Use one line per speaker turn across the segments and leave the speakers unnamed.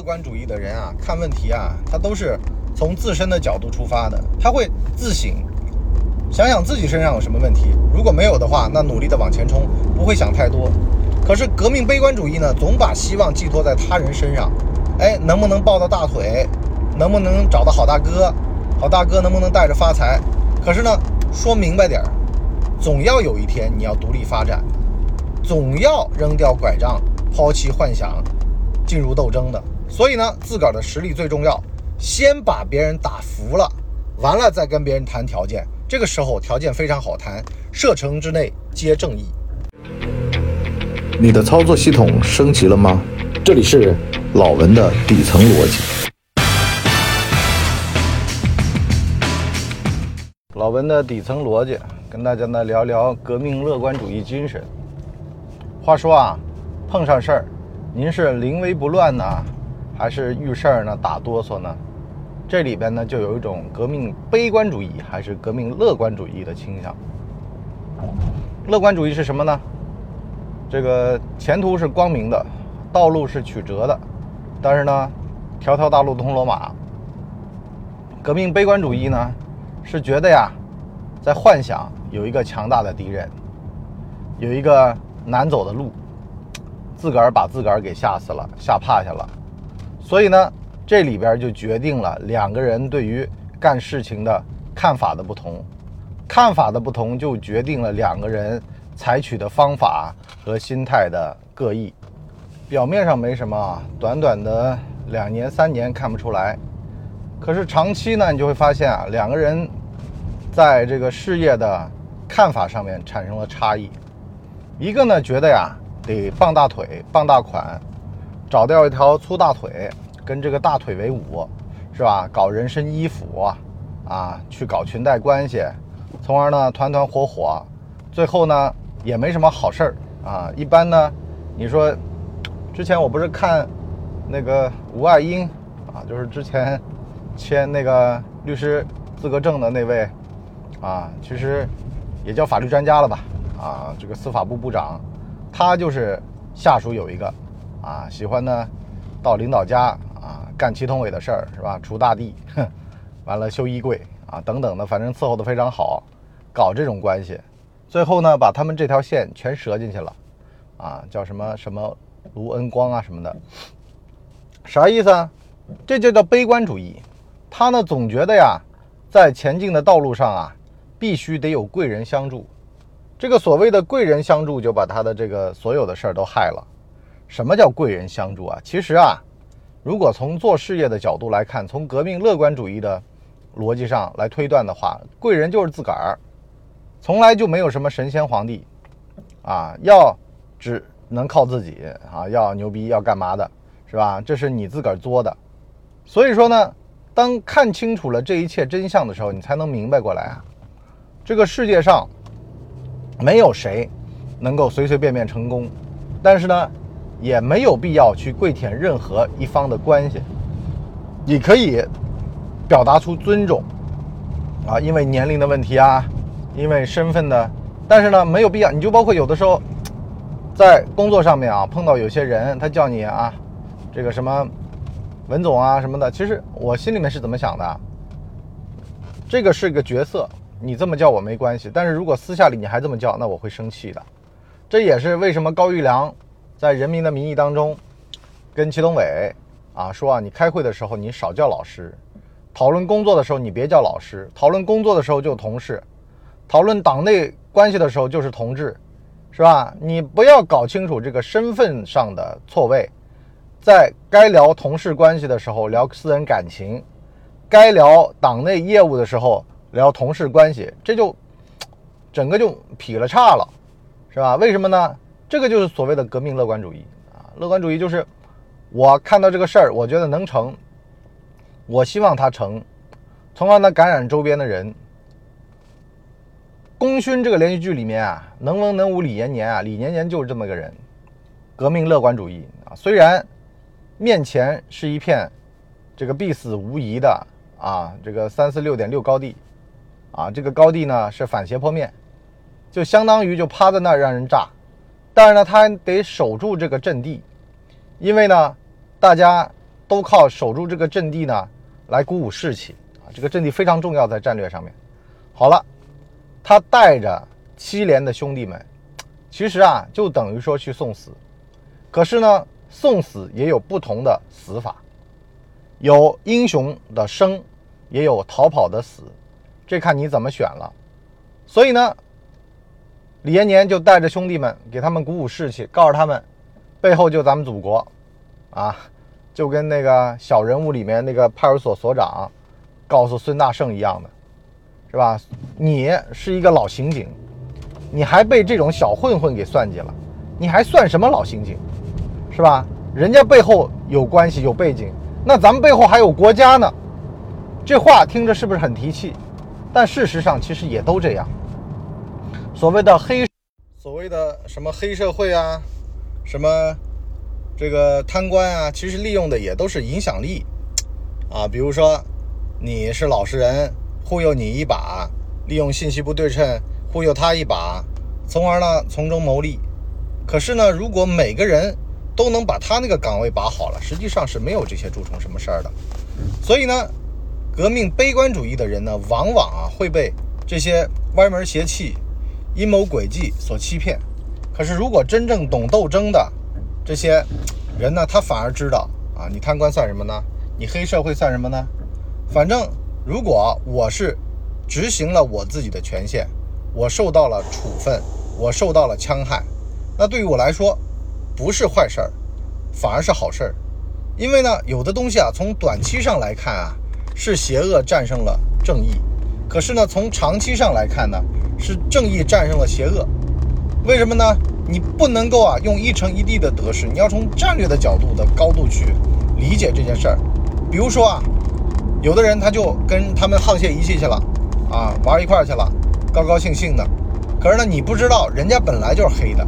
乐观主义的人啊，看问题啊，他都是从自身的角度出发的，他会自省，想想自己身上有什么问题。如果没有的话，那努力的往前冲，不会想太多。可是革命悲观主义呢，总把希望寄托在他人身上，哎，能不能抱到大腿，能不能找到好大哥，好大哥能不能带着发财？可是呢，说明白点儿，总要有一天你要独立发展，总要扔掉拐杖，抛弃幻想。进入斗争的，所以呢，自个儿的实力最重要，先把别人打服了，完了再跟别人谈条件。这个时候条件非常好谈，射程之内皆正义。你的操作系统升级了吗？这里是老文的底层逻辑。老文的底层逻辑，跟大家呢聊聊革命乐观主义精神。话说啊，碰上事儿。您是临危不乱呢，还是遇事儿呢打哆嗦呢？这里边呢就有一种革命悲观主义，还是革命乐观主义的倾向。乐观主义是什么呢？这个前途是光明的，道路是曲折的，但是呢，条条大路通罗马。革命悲观主义呢，是觉得呀，在幻想有一个强大的敌人，有一个难走的路。自个儿把自个儿给吓死了，吓趴下了，所以呢，这里边就决定了两个人对于干事情的看法的不同，看法的不同就决定了两个人采取的方法和心态的各异。表面上没什么，短短的两年三年看不出来，可是长期呢，你就会发现啊，两个人在这个事业的看法上面产生了差异。一个呢，觉得呀。得傍大腿、傍大款，找掉一条粗大腿，跟这个大腿为伍，是吧？搞人身衣服啊，去搞裙带关系，从而呢团团伙伙，最后呢也没什么好事儿啊。一般呢，你说，之前我不是看那个吴爱英啊，就是之前签那个律师资格证的那位啊，其实也叫法律专家了吧？啊，这个司法部部长。他就是下属有一个，啊，喜欢呢，到领导家啊干祁同伟的事儿是吧？锄大地，哼完了修衣柜啊等等的，反正伺候的非常好，搞这种关系，最后呢把他们这条线全折进去了，啊，叫什么什么卢恩光啊什么的，啥意思啊？这就叫悲观主义。他呢总觉得呀，在前进的道路上啊，必须得有贵人相助。这个所谓的贵人相助，就把他的这个所有的事儿都害了。什么叫贵人相助啊？其实啊，如果从做事业的角度来看，从革命乐观主义的逻辑上来推断的话，贵人就是自个儿，从来就没有什么神仙皇帝啊，要只能靠自己啊，要牛逼要干嘛的，是吧？这是你自个儿作的。所以说呢，当看清楚了这一切真相的时候，你才能明白过来啊，这个世界上。没有谁能够随随便便成功，但是呢，也没有必要去跪舔任何一方的关系。你可以表达出尊重啊，因为年龄的问题啊，因为身份的，但是呢，没有必要。你就包括有的时候在工作上面啊，碰到有些人，他叫你啊，这个什么文总啊什么的，其实我心里面是怎么想的？这个是个角色。你这么叫我没关系，但是如果私下里你还这么叫，那我会生气的。这也是为什么高育良在《人民的名义》当中跟祁同伟啊说啊，你开会的时候你少叫老师，讨论工作的时候你别叫老师，讨论工作的时候就同事，讨论党内关系的时候就是同志，是吧？你不要搞清楚这个身份上的错位，在该聊同事关系的时候聊私人感情，该聊党内业务的时候。聊同事关系，这就 整个就劈了叉了，是吧？为什么呢？这个就是所谓的革命乐观主义啊！乐观主义就是我看到这个事儿，我觉得能成，我希望它成，从而呢感染周边的人。功勋这个连续剧里面啊，能文能武李延年啊，李延年就是这么个人，革命乐观主义啊。虽然面前是一片这个必死无疑的啊，这个三四六点六高地。啊，这个高地呢是反斜坡面，就相当于就趴在那儿让人炸，但是呢他得守住这个阵地，因为呢大家都靠守住这个阵地呢来鼓舞士气啊，这个阵地非常重要，在战略上面。好了，他带着七连的兄弟们，其实啊就等于说去送死，可是呢送死也有不同的死法，有英雄的生，也有逃跑的死，这看你怎么选了。所以呢。李延年就带着兄弟们给他们鼓舞士气，告诉他们，背后就咱们祖国，啊，就跟那个小人物里面那个派出所所长告诉孙大圣一样的，是吧？你是一个老刑警，你还被这种小混混给算计了，你还算什么老刑警，是吧？人家背后有关系有背景，那咱们背后还有国家呢。这话听着是不是很提气？但事实上其实也都这样。所谓的黑，所谓的什么黑社会啊，什么这个贪官啊，其实利用的也都是影响力啊。比如说你是老实人，忽悠你一把，利用信息不对称忽悠他一把，从而呢从中牟利。可是呢，如果每个人都能把他那个岗位把好了，实际上是没有这些蛀虫什么事儿的。所以呢，革命悲观主义的人呢，往往啊会被这些歪门邪气。阴谋诡计所欺骗，可是如果真正懂斗争的这些人呢，他反而知道啊，你贪官算什么呢？你黑社会算什么呢？反正如果我是执行了我自己的权限，我受到了处分，我受到了戕害，那对于我来说不是坏事儿，反而是好事儿。因为呢，有的东西啊，从短期上来看啊，是邪恶战胜了正义，可是呢，从长期上来看呢？是正义战胜了邪恶，为什么呢？你不能够啊用一城一地的得失，你要从战略的角度的高度去理解这件事儿。比如说啊，有的人他就跟他们沆瀣一气去了，啊玩一块去了，高高兴兴的。可是呢，你不知道人家本来就是黑的，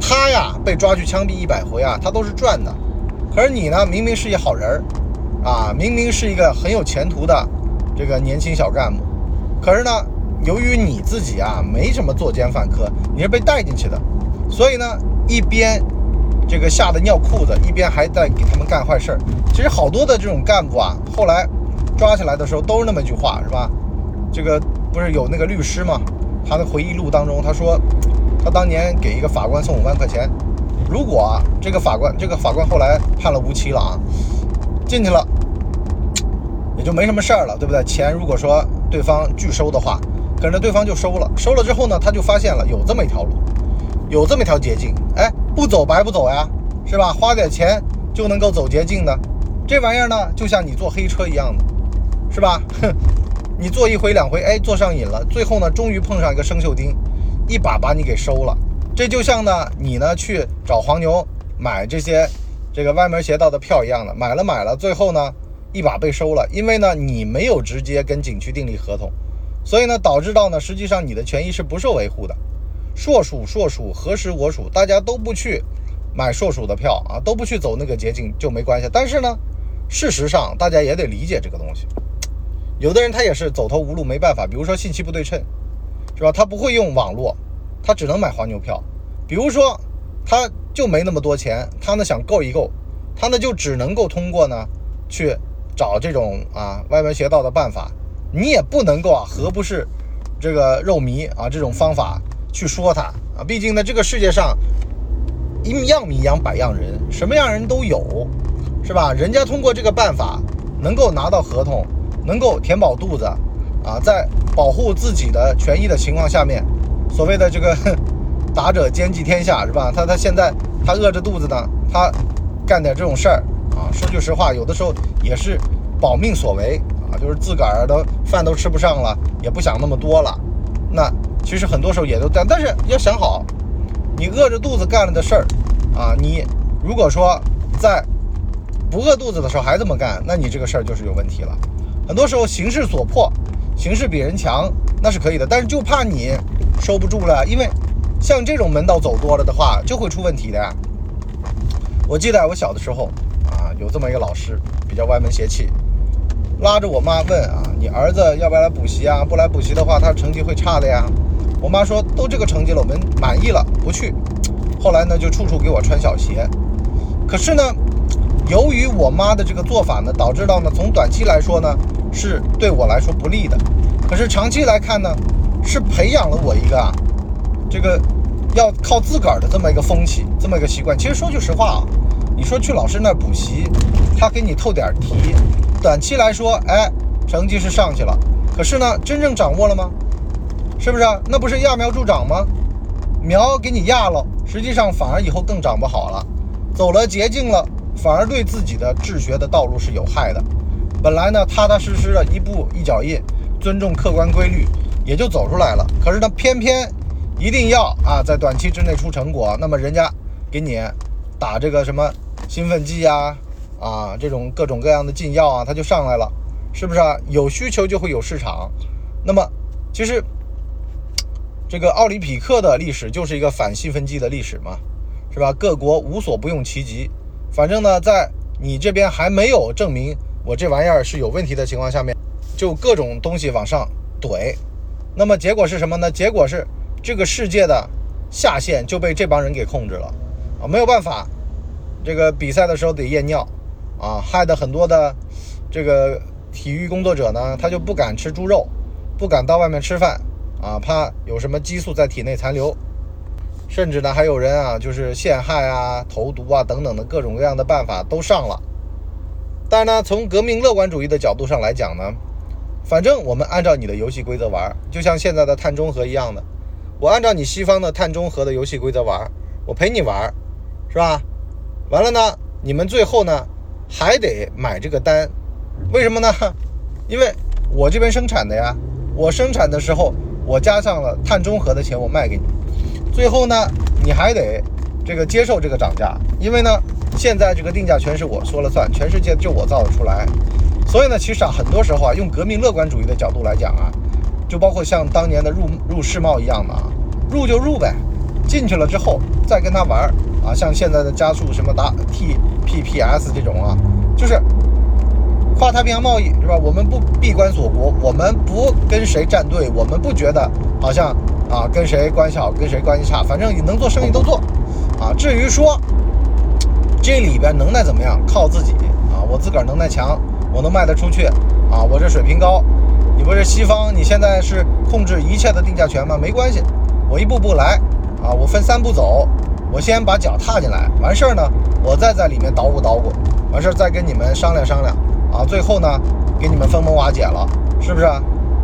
他呀被抓去枪毙一百回啊，他都是赚的。可是你呢，明明是一好人儿，啊明明是一个很有前途的这个年轻小干部，可是呢。由于你自己啊没什么作奸犯科，你是被带进去的，所以呢，一边这个吓得尿裤子，一边还在给他们干坏事儿。其实好多的这种干部啊，后来抓起来的时候都是那么一句话，是吧？这个不是有那个律师吗？他的回忆录当中他说，他当年给一个法官送五万块钱，如果这个法官这个法官后来判了无期了啊，进去了也就没什么事儿了，对不对？钱如果说对方拒收的话。可能对方就收了，收了之后呢，他就发现了有这么一条路，有这么一条捷径，哎，不走白不走呀，是吧？花点钱就能够走捷径的，这玩意儿呢，就像你坐黑车一样的，是吧？哼，你坐一回两回，哎，坐上瘾了，最后呢，终于碰上一个生锈钉，一把把你给收了。这就像呢，你呢去找黄牛买这些这个歪门邪道的票一样的，买了买了，最后呢，一把被收了，因为呢，你没有直接跟景区订立合同。所以呢，导致到呢，实际上你的权益是不受维护的。硕鼠硕鼠，何时我鼠，大家都不去买硕鼠的票啊，都不去走那个捷径就没关系。但是呢，事实上大家也得理解这个东西。有的人他也是走投无路，没办法。比如说信息不对称，是吧？他不会用网络，他只能买黄牛票。比如说，他就没那么多钱，他呢想够一够，他呢就只能够通过呢去找这种啊歪门邪道的办法。你也不能够啊，何不是这个肉糜啊？这种方法去说他啊？毕竟呢，这个世界上一样米养百样人，什么样人都有，是吧？人家通过这个办法能够拿到合同，能够填饱肚子啊，在保护自己的权益的情况下面，所谓的这个 “达者兼济天下”，是吧？他他现在他饿着肚子呢，他干点这种事儿啊，说句实话，有的时候也是保命所为。啊，就是自个儿的饭都吃不上了，也不想那么多了。那其实很多时候也都这样，但是要想好，你饿着肚子干了的事儿啊，你如果说在不饿肚子的时候还这么干，那你这个事儿就是有问题了。很多时候形势所迫，形势比人强那是可以的，但是就怕你收不住了，因为像这种门道走多了的话，就会出问题的。呀。我记得我小的时候，有这么一个老师，比较歪门邪气。拉着我妈问啊，你儿子要不要来补习啊？不来补习的话，他成绩会差的呀。我妈说都这个成绩了，我们满意了，不去。后来呢，就处处给我穿小鞋。可是呢，由于我妈的这个做法呢，导致到呢，从短期来说呢，是对我来说不利的。可是长期来看呢，是培养了我一个啊，这个要靠自个儿的这么一个风气，这么一个习惯。其实说句实话啊，你说去老师那补习，他给你透点题，短期来说，哎，成绩是上去了。可是呢，真正掌握了吗？是不是？那不是揠苗助长吗？苗给你压了，实际上反而以后更长不好了，走了捷径了。反而对自己的治学的道路是有害的。本来呢，踏踏实实的一步一脚印，尊重客观规律，也就走出来了。可是呢，偏偏一定要啊，在短期之内出成果，那么人家给你打这个什么兴奋剂啊，啊，这种各种各样的禁药啊，它就上来了，是不是啊？有需求就会有市场。那么，其实这个奥林匹克的历史就是一个反兴奋剂的历史嘛，是吧？各国无所不用其极。反正呢，在你这边还没有证明我这玩意儿是有问题的情况下面，就各种东西往上怼，那么结果是什么呢？结果是这个世界的下限就被这帮人给控制了啊！没有办法，这个比赛的时候得验尿啊，害得很多的这个体育工作者呢，他就不敢吃猪肉，不敢到外面吃饭啊，怕有什么激素在体内残留。甚至呢，还有人啊，就是陷害啊、投毒啊等等的各种各样的办法都上了。但是呢，从革命乐观主义的角度上来讲呢，反正我们按照你的游戏规则玩，就像现在的碳中和一样的，我按照你西方的碳中和的游戏规则玩，我陪你玩，是吧？完了呢，你们最后呢还得买这个单，为什么呢？因为我这边生产的呀，我生产的时候我加上了碳中和的钱，我卖给你。最后呢，你还得这个接受这个涨价，因为呢，现在这个定价全是我说了算，全世界就我造得出来。所以呢，其实啊，很多时候啊，用革命乐观主义的角度来讲啊，就包括像当年的入入世贸一样的啊，入就入呗，进去了之后再跟他玩啊，像现在的加速什么达 TPPS 这种啊，就是跨太平洋贸易是吧？我们不闭关锁国，我们不跟谁站队，我们不觉得好像。啊，跟谁关系好，跟谁关系差，反正你能做生意都做，啊，至于说这里边能耐怎么样，靠自己啊，我自个儿能耐强，我能卖得出去，啊，我这水平高，你不是西方，你现在是控制一切的定价权吗？没关系，我一步步来，啊，我分三步走，我先把脚踏进来，完事儿呢，我再在里面捣鼓捣鼓，完事儿再跟你们商量商量，啊，最后呢，给你们分崩瓦解了，是不是？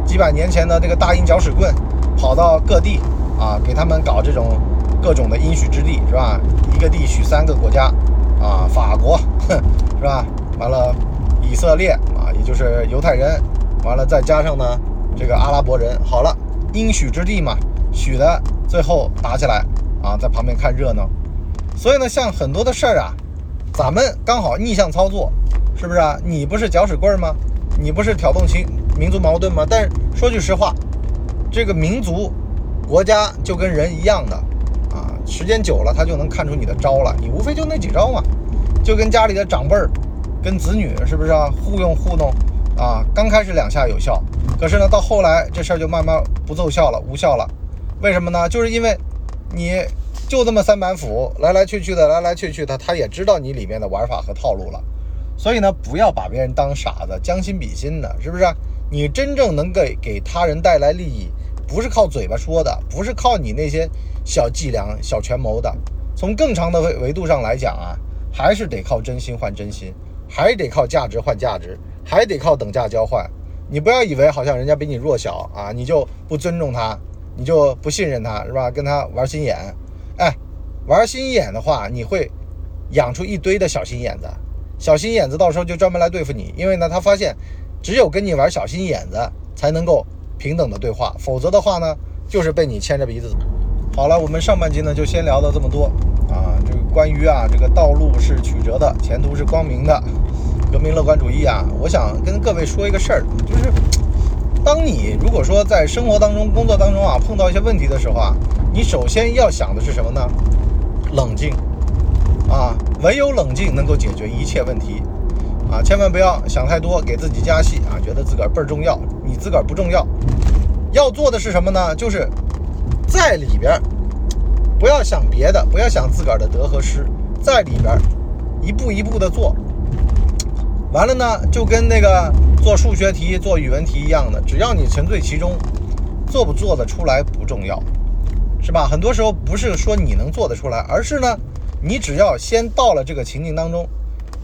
几百年前的这个大英搅屎棍。跑到各地啊，给他们搞这种各种的应许之地，是吧？一个地许三个国家啊，法国，哼，是吧？完了，以色列啊，也就是犹太人，完了再加上呢这个阿拉伯人，好了，应许之地嘛，许的最后打起来啊，在旁边看热闹。所以呢，像很多的事儿啊，咱们刚好逆向操作，是不是啊？你不是搅屎棍吗？你不是挑动情民族矛盾吗？但是说句实话。这个民族、国家就跟人一样的啊，时间久了他就能看出你的招了。你无非就那几招嘛，就跟家里的长辈儿、跟子女是不是啊？互用糊弄啊，刚开始两下有效，可是呢，到后来这事儿就慢慢不奏效了，无效了。为什么呢？就是因为你就这么三板斧，来来去去的，来来去去的，他也知道你里面的玩法和套路了。所以呢，不要把别人当傻子，将心比心的，是不是？你真正能给给他人带来利益。不是靠嘴巴说的，不是靠你那些小伎俩、小权谋的。从更长的维维度上来讲啊，还是得靠真心换真心，还得靠价值换价值，还得靠等价交换。你不要以为好像人家比你弱小啊，你就不尊重他，你就不信任他，是吧？跟他玩心眼，哎，玩心眼的话，你会养出一堆的小心眼子。小心眼子到时候就专门来对付你，因为呢，他发现只有跟你玩小心眼子才能够。平等的对话，否则的话呢，就是被你牵着鼻子走。好了，我们上半集呢就先聊到这么多啊。这个关于啊这个道路是曲折的，前途是光明的，革命乐观主义啊，我想跟各位说一个事儿，就是当你如果说在生活当中、工作当中啊碰到一些问题的时候啊，你首先要想的是什么呢？冷静啊，唯有冷静能够解决一切问题。啊，千万不要想太多，给自己加戏啊！觉得自个儿倍儿重要，你自个儿不重要。要做的是什么呢？就是在里边，不要想别的，不要想自个儿的得和失，在里边一步一步的做完了呢，就跟那个做数学题、做语文题一样的，只要你沉醉其中，做不做得出来不重要，是吧？很多时候不是说你能做得出来，而是呢，你只要先到了这个情境当中，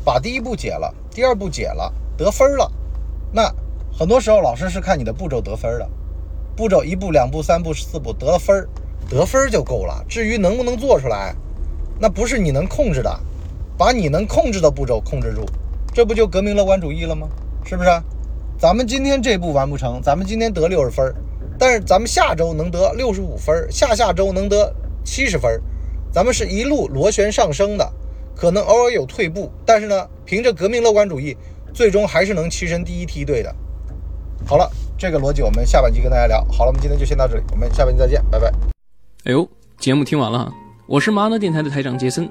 把第一步解了，第二步解了，得分了，那很多时候老师是看你的步骤得分的，步骤一步、两步、三步、四步得了分，得分就够了。至于能不能做出来，那不是你能控制的，把你能控制的步骤控制住，这不就革命乐观主义了吗？是不是？咱们今天这步完不成，咱们今天得六十分，但是咱们下周能得六十五分，下下周能得七十分，咱们是一路螺旋上升的，可能偶尔有退步，但是呢，凭着革命乐观主义，最终还是能跻身第一梯队的。好了，这个逻辑我们下半集跟大家聊。好了，我们今天就先到这里，我们下半集再见，拜拜。
哎呦，节目听完了。我是麻辣电台的台长杰森，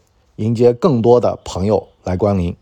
迎接更多的朋友来光临。